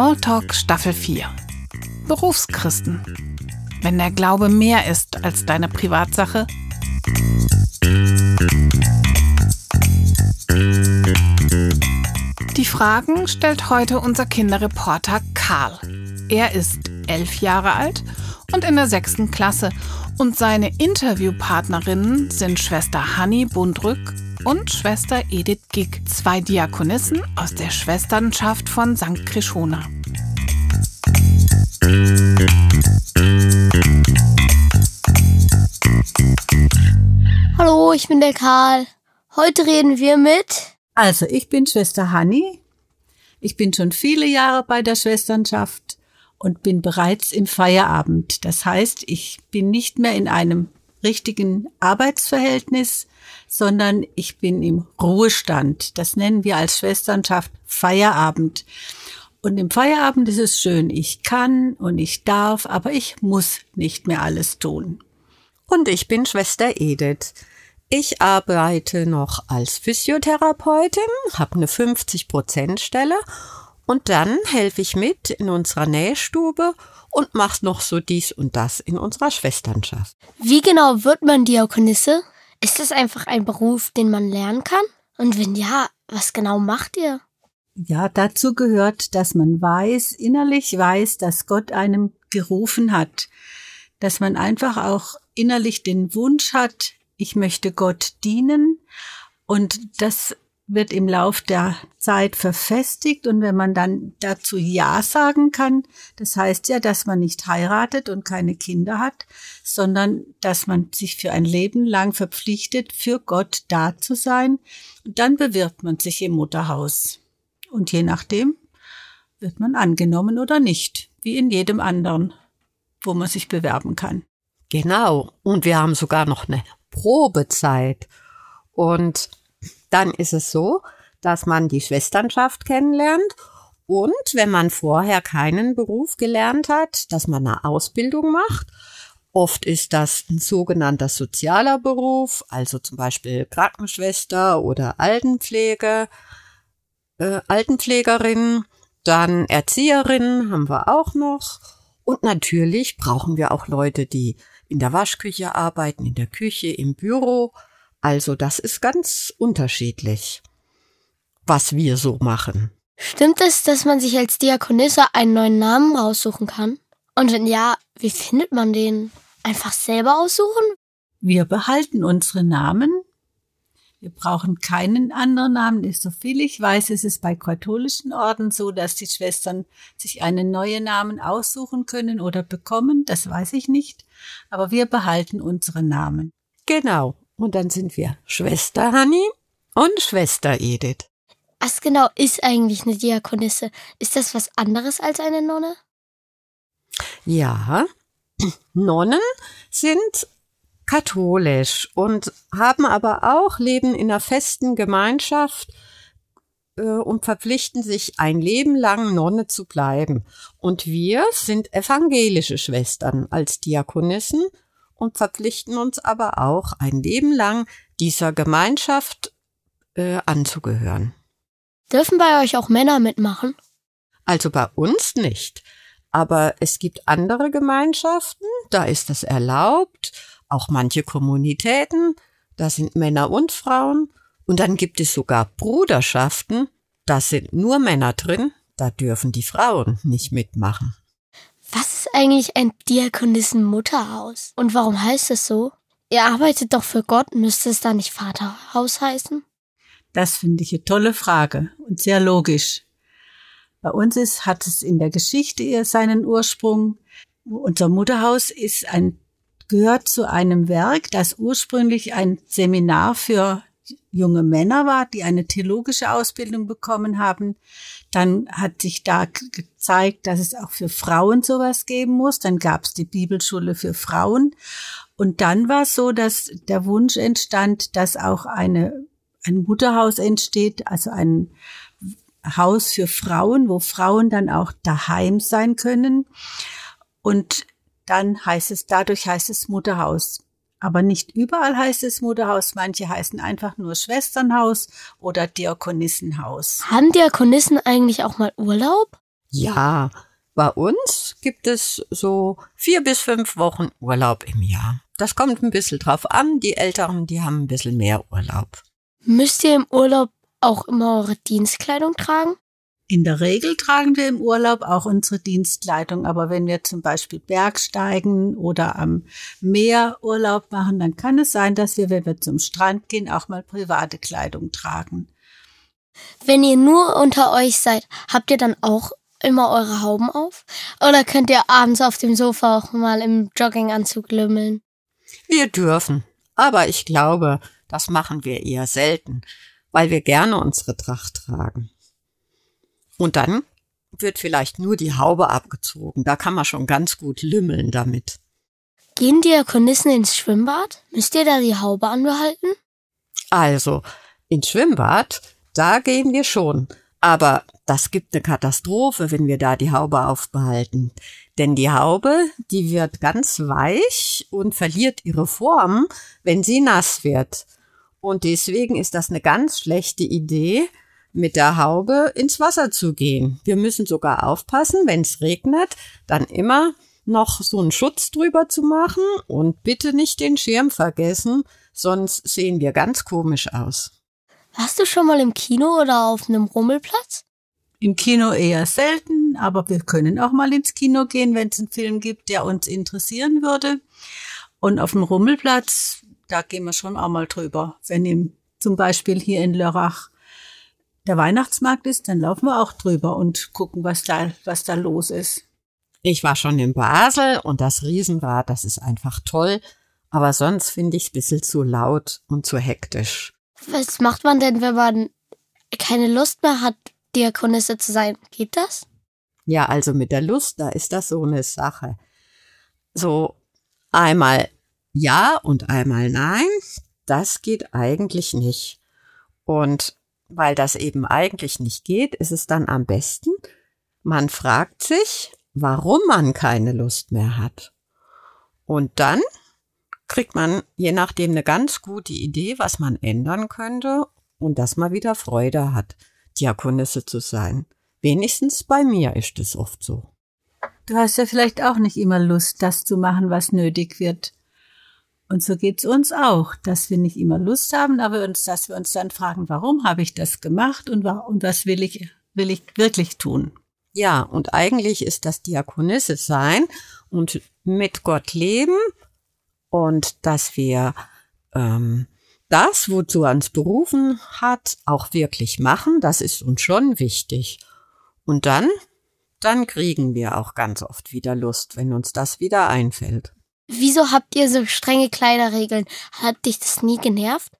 Smalltalk Staffel 4. Berufschristen. Wenn der Glaube mehr ist als deine Privatsache. Die Fragen stellt heute unser Kinderreporter Karl. Er ist elf Jahre alt und in der sechsten Klasse und seine Interviewpartnerinnen sind Schwester Hanni Bundrück und Schwester Edith Gick, zwei Diakonissen aus der Schwesternschaft von St. Krishona. Hallo, ich bin der Karl. Heute reden wir mit. Also, ich bin Schwester Hanni. Ich bin schon viele Jahre bei der Schwesternschaft und bin bereits im Feierabend. Das heißt, ich bin nicht mehr in einem richtigen Arbeitsverhältnis, sondern ich bin im Ruhestand. Das nennen wir als Schwesternschaft Feierabend. Und im Feierabend ist es schön, ich kann und ich darf, aber ich muss nicht mehr alles tun. Und ich bin Schwester Edith. Ich arbeite noch als Physiotherapeutin, habe eine 50-Prozent-Stelle und dann helfe ich mit in unserer Nähstube und mache noch so dies und das in unserer Schwesternschaft. Wie genau wird man Diakonisse? Ist es einfach ein Beruf, den man lernen kann? Und wenn ja, was genau macht ihr? Ja, dazu gehört, dass man weiß, innerlich weiß, dass Gott einem gerufen hat. Dass man einfach auch innerlich den Wunsch hat, ich möchte Gott dienen. Und das wird im Lauf der Zeit verfestigt und wenn man dann dazu Ja sagen kann, das heißt ja, dass man nicht heiratet und keine Kinder hat, sondern dass man sich für ein Leben lang verpflichtet, für Gott da zu sein. Und dann bewirbt man sich im Mutterhaus. Und je nachdem wird man angenommen oder nicht, wie in jedem anderen, wo man sich bewerben kann. Genau. Und wir haben sogar noch eine Probezeit. Und dann ist es so, dass man die Schwesternschaft kennenlernt und wenn man vorher keinen Beruf gelernt hat, dass man eine Ausbildung macht. Oft ist das ein sogenannter sozialer Beruf, also zum Beispiel Krankenschwester oder Altenpflege, äh, Altenpflegerin, dann Erzieherin haben wir auch noch. Und natürlich brauchen wir auch Leute, die in der Waschküche arbeiten, in der Küche, im Büro. Also das ist ganz unterschiedlich, was wir so machen. Stimmt es, dass man sich als Diakonisse einen neuen Namen raussuchen kann? Und wenn ja, wie findet man den? Einfach selber aussuchen? Wir behalten unsere Namen. Wir brauchen keinen anderen Namen. So viel ich weiß, ist es bei katholischen Orden so, dass die Schwestern sich einen neuen Namen aussuchen können oder bekommen. Das weiß ich nicht. Aber wir behalten unsere Namen. Genau. Und dann sind wir Schwester Hanni und Schwester Edith. Was genau ist eigentlich eine Diakonisse? Ist das was anderes als eine Nonne? Ja, Nonnen sind katholisch und haben aber auch Leben in einer festen Gemeinschaft äh, und verpflichten sich ein Leben lang Nonne zu bleiben. Und wir sind evangelische Schwestern als Diakonissen und verpflichten uns aber auch ein Leben lang dieser Gemeinschaft äh, anzugehören. Dürfen bei euch auch Männer mitmachen? Also bei uns nicht. Aber es gibt andere Gemeinschaften, da ist das erlaubt, auch manche Kommunitäten, da sind Männer und Frauen. Und dann gibt es sogar Bruderschaften, da sind nur Männer drin, da dürfen die Frauen nicht mitmachen. Was ist eigentlich ein Diakonissen-Mutterhaus? Und warum heißt es so? Ihr arbeitet doch für Gott, müsste es da nicht Vaterhaus heißen? Das finde ich eine tolle Frage und sehr logisch. Bei uns ist, hat es in der Geschichte eher seinen Ursprung. Unser Mutterhaus ist ein, gehört zu einem Werk, das ursprünglich ein Seminar für junge Männer war, die eine theologische Ausbildung bekommen haben. Dann hat sich da gezeigt, dass es auch für Frauen sowas geben muss. Dann gab es die Bibelschule für Frauen. Und dann war es so, dass der Wunsch entstand, dass auch eine, ein Mutterhaus entsteht, also ein Haus für Frauen, wo Frauen dann auch daheim sein können. Und dann heißt es, dadurch heißt es Mutterhaus. Aber nicht überall heißt es Mutterhaus, manche heißen einfach nur Schwesternhaus oder Diakonissenhaus. Haben Diakonissen eigentlich auch mal Urlaub? Ja, bei uns gibt es so vier bis fünf Wochen Urlaub im Jahr. Das kommt ein bisschen drauf an. Die Älteren, die haben ein bisschen mehr Urlaub. Müsst ihr im Urlaub auch immer eure Dienstkleidung tragen? In der Regel tragen wir im Urlaub auch unsere Dienstkleidung, aber wenn wir zum Beispiel Bergsteigen oder am Meer Urlaub machen, dann kann es sein, dass wir, wenn wir zum Strand gehen, auch mal private Kleidung tragen. Wenn ihr nur unter euch seid, habt ihr dann auch immer eure Hauben auf? Oder könnt ihr abends auf dem Sofa auch mal im Jogginganzug lümmeln? Wir dürfen, aber ich glaube, das machen wir eher selten, weil wir gerne unsere Tracht tragen. Und dann wird vielleicht nur die Haube abgezogen. Da kann man schon ganz gut lümmeln damit. Gehen Diakonissen ins Schwimmbad? Müsst ihr da die Haube anbehalten? Also, ins Schwimmbad, da gehen wir schon. Aber das gibt eine Katastrophe, wenn wir da die Haube aufbehalten. Denn die Haube, die wird ganz weich und verliert ihre Form, wenn sie nass wird. Und deswegen ist das eine ganz schlechte Idee, mit der Haube ins Wasser zu gehen. Wir müssen sogar aufpassen, wenn es regnet, dann immer noch so einen Schutz drüber zu machen und bitte nicht den Schirm vergessen, sonst sehen wir ganz komisch aus. Warst du schon mal im Kino oder auf einem Rummelplatz? Im Kino eher selten, aber wir können auch mal ins Kino gehen, wenn es einen Film gibt, der uns interessieren würde. Und auf dem Rummelplatz, da gehen wir schon auch mal drüber. Wenn im, zum Beispiel hier in Lörrach der Weihnachtsmarkt ist, dann laufen wir auch drüber und gucken, was da, was da los ist. Ich war schon in Basel und das Riesenrad, das ist einfach toll. Aber sonst finde ich es ein bisschen zu laut und zu hektisch. Was macht man denn, wenn man keine Lust mehr hat, Diakonisse zu sein? Geht das? Ja, also mit der Lust, da ist das so eine Sache. So einmal ja und einmal nein, das geht eigentlich nicht. Und weil das eben eigentlich nicht geht, ist es dann am besten, man fragt sich, warum man keine Lust mehr hat. Und dann kriegt man je nachdem eine ganz gute Idee, was man ändern könnte und dass man wieder Freude hat, Diakonisse zu sein. Wenigstens bei mir ist es oft so. Du hast ja vielleicht auch nicht immer Lust, das zu machen, was nötig wird. Und so geht's uns auch, dass wir nicht immer Lust haben, aber uns, dass wir uns dann fragen, warum habe ich das gemacht und, und was will ich, will ich wirklich tun? Ja, und eigentlich ist das Diakonisse sein und mit Gott leben und dass wir ähm, das, wozu er uns berufen hat, auch wirklich machen, das ist uns schon wichtig. Und dann, dann kriegen wir auch ganz oft wieder Lust, wenn uns das wieder einfällt. Wieso habt ihr so strenge Kleiderregeln? Hat dich das nie genervt?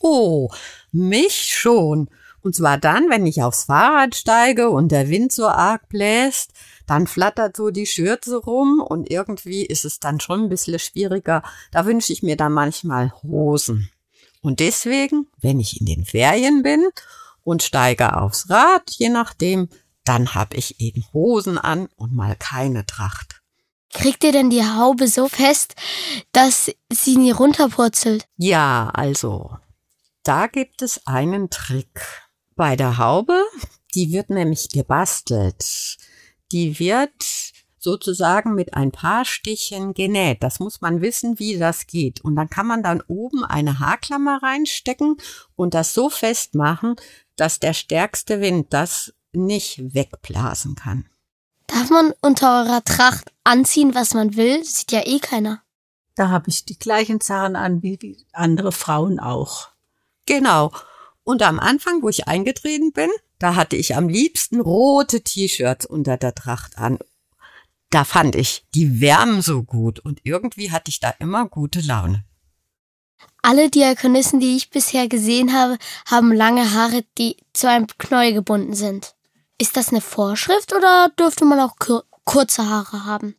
Oh, mich schon. Und zwar dann, wenn ich aufs Fahrrad steige und der Wind so arg bläst, dann flattert so die Schürze rum und irgendwie ist es dann schon ein bisschen schwieriger. Da wünsche ich mir dann manchmal Hosen. Und deswegen, wenn ich in den Ferien bin und steige aufs Rad, je nachdem, dann habe ich eben Hosen an und mal keine Tracht. Kriegt ihr denn die Haube so fest, dass sie nie runterpurzelt? Ja, also, da gibt es einen Trick. Bei der Haube, die wird nämlich gebastelt. Die wird sozusagen mit ein paar Stichen genäht. Das muss man wissen, wie das geht. Und dann kann man dann oben eine Haarklammer reinstecken und das so festmachen, dass der stärkste Wind das nicht wegblasen kann. Darf man unter eurer Tracht anziehen, was man will? Sieht ja eh keiner. Da habe ich die gleichen Sachen an wie, wie andere Frauen auch. Genau. Und am Anfang, wo ich eingetreten bin, da hatte ich am liebsten rote T-Shirts unter der Tracht an. Da fand ich, die wärmen so gut und irgendwie hatte ich da immer gute Laune. Alle Diakonissen, die ich bisher gesehen habe, haben lange Haare, die zu einem Knäuel gebunden sind. Ist das eine Vorschrift oder dürfte man auch kur kurze Haare haben?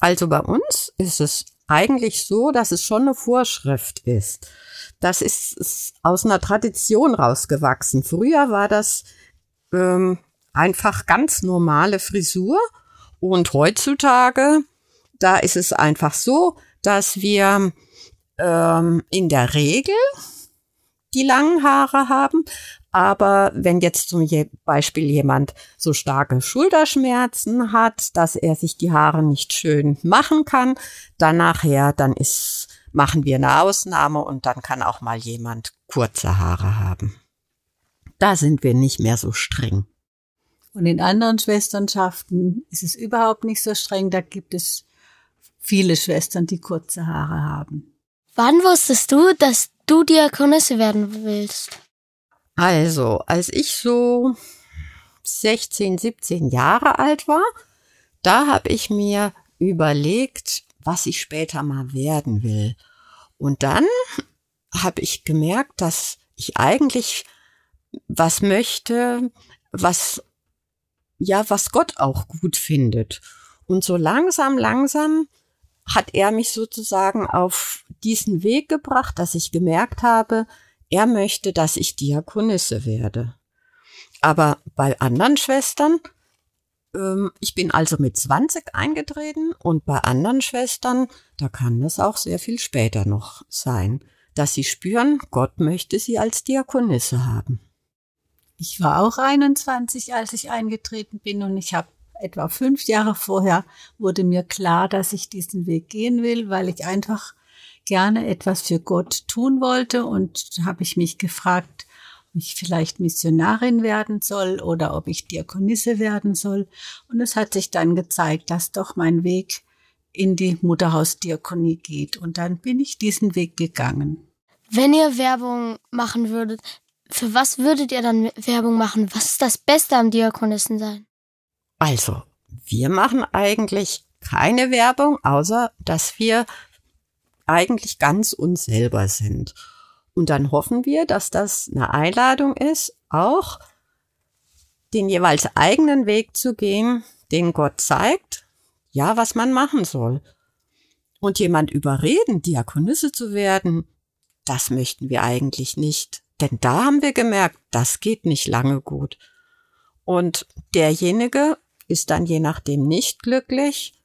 Also bei uns ist es eigentlich so, dass es schon eine Vorschrift ist. Das ist, ist aus einer Tradition rausgewachsen. Früher war das ähm, einfach ganz normale Frisur und heutzutage, da ist es einfach so, dass wir ähm, in der Regel die langen Haare haben, Aber wenn jetzt zum Beispiel jemand so starke Schulterschmerzen hat, dass er sich die Haare nicht schön machen kann, dann nachher, dann ist, machen wir eine Ausnahme und dann kann auch mal jemand kurze Haare haben. Da sind wir nicht mehr so streng. Und in anderen Schwesternschaften ist es überhaupt nicht so streng. Da gibt es viele Schwestern, die kurze Haare haben. Wann wusstest du, dass du Diakonisse werden willst? Also, als ich so 16, 17 Jahre alt war, da habe ich mir überlegt, was ich später mal werden will. Und dann habe ich gemerkt, dass ich eigentlich was möchte, was ja, was Gott auch gut findet. Und so langsam, langsam hat er mich sozusagen auf diesen Weg gebracht, dass ich gemerkt habe, er möchte, dass ich Diakonisse werde. Aber bei anderen Schwestern, ähm, ich bin also mit 20 eingetreten und bei anderen Schwestern, da kann das auch sehr viel später noch sein, dass sie spüren, Gott möchte sie als Diakonisse haben. Ich war auch 21, als ich eingetreten bin und ich habe etwa fünf Jahre vorher wurde mir klar, dass ich diesen Weg gehen will, weil ich einfach gerne etwas für Gott tun wollte und habe ich mich gefragt, ob ich vielleicht Missionarin werden soll oder ob ich Diakonisse werden soll. Und es hat sich dann gezeigt, dass doch mein Weg in die Mutterhausdiakonie geht. Und dann bin ich diesen Weg gegangen. Wenn ihr Werbung machen würdet, für was würdet ihr dann Werbung machen? Was ist das Beste am Diakonissen sein? Also, wir machen eigentlich keine Werbung, außer dass wir eigentlich ganz uns selber sind. Und dann hoffen wir, dass das eine Einladung ist, auch den jeweils eigenen Weg zu gehen, den Gott zeigt, ja, was man machen soll. Und jemand überreden, Diakonisse zu werden, das möchten wir eigentlich nicht. Denn da haben wir gemerkt, das geht nicht lange gut. Und derjenige ist dann je nachdem nicht glücklich.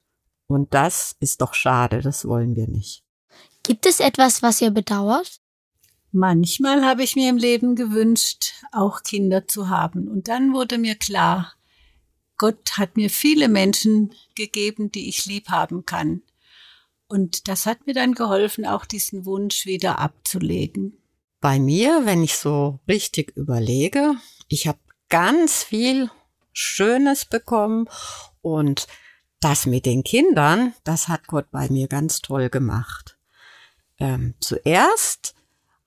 Und das ist doch schade, das wollen wir nicht. Gibt es etwas, was ihr bedauert? Manchmal habe ich mir im Leben gewünscht, auch Kinder zu haben. Und dann wurde mir klar, Gott hat mir viele Menschen gegeben, die ich lieb haben kann. Und das hat mir dann geholfen, auch diesen Wunsch wieder abzulegen. Bei mir, wenn ich so richtig überlege, ich habe ganz viel Schönes bekommen und das mit den Kindern, das hat Gott bei mir ganz toll gemacht. Ähm, zuerst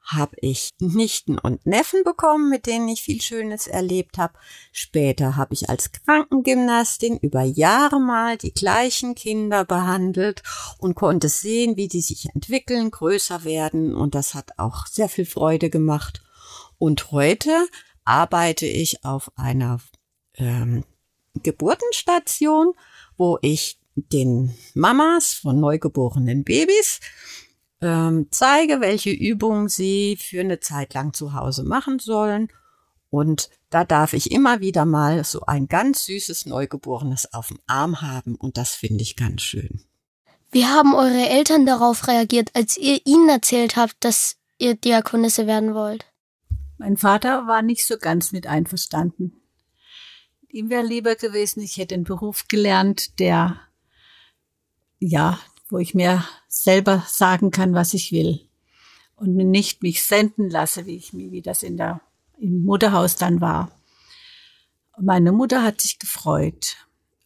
habe ich Nichten und Neffen bekommen, mit denen ich viel Schönes erlebt habe. Später habe ich als Krankengymnastin über Jahre mal die gleichen Kinder behandelt und konnte sehen, wie die sich entwickeln, größer werden und das hat auch sehr viel Freude gemacht. Und heute arbeite ich auf einer ähm, Geburtenstation, wo ich den Mamas von neugeborenen Babys ähm, zeige, welche Übungen sie für eine Zeit lang zu Hause machen sollen. Und da darf ich immer wieder mal so ein ganz süßes Neugeborenes auf dem Arm haben und das finde ich ganz schön. Wie haben eure Eltern darauf reagiert, als ihr ihnen erzählt habt, dass ihr Diakonisse werden wollt? Mein Vater war nicht so ganz mit einverstanden. Ihm wäre lieber gewesen, ich hätte einen Beruf gelernt, der ja, wo ich mir selber sagen kann, was ich will und nicht mich senden lasse, wie ich wie das in der im Mutterhaus dann war. meine Mutter hat sich gefreut.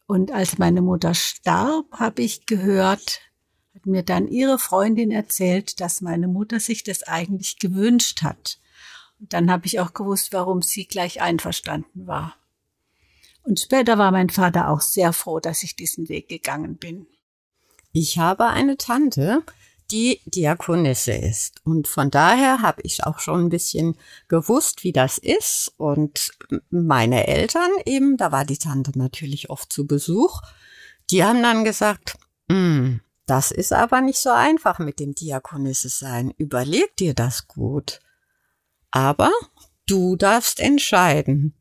Und als meine Mutter starb, habe ich gehört, hat mir dann ihre Freundin erzählt, dass meine Mutter sich das eigentlich gewünscht hat. Und dann habe ich auch gewusst, warum sie gleich einverstanden war. Und später war mein Vater auch sehr froh, dass ich diesen Weg gegangen bin. Ich habe eine Tante, die Diakonisse ist. Und von daher habe ich auch schon ein bisschen gewusst, wie das ist. Und meine Eltern eben, da war die Tante natürlich oft zu Besuch, die haben dann gesagt, hm, das ist aber nicht so einfach mit dem Diakonisse sein. Überleg dir das gut. Aber du darfst entscheiden.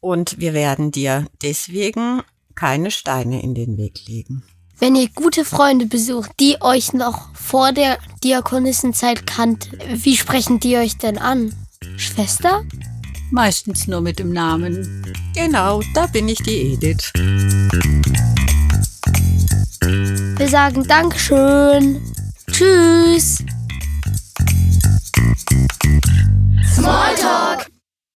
Und wir werden dir deswegen keine Steine in den Weg legen wenn ihr gute Freunde besucht, die euch noch vor der Diakonissenzeit kannten, wie sprechen die euch denn an? Schwester? Meistens nur mit dem Namen. Genau, da bin ich die Edith. Wir sagen Dankeschön. Tschüss. Smalltalk.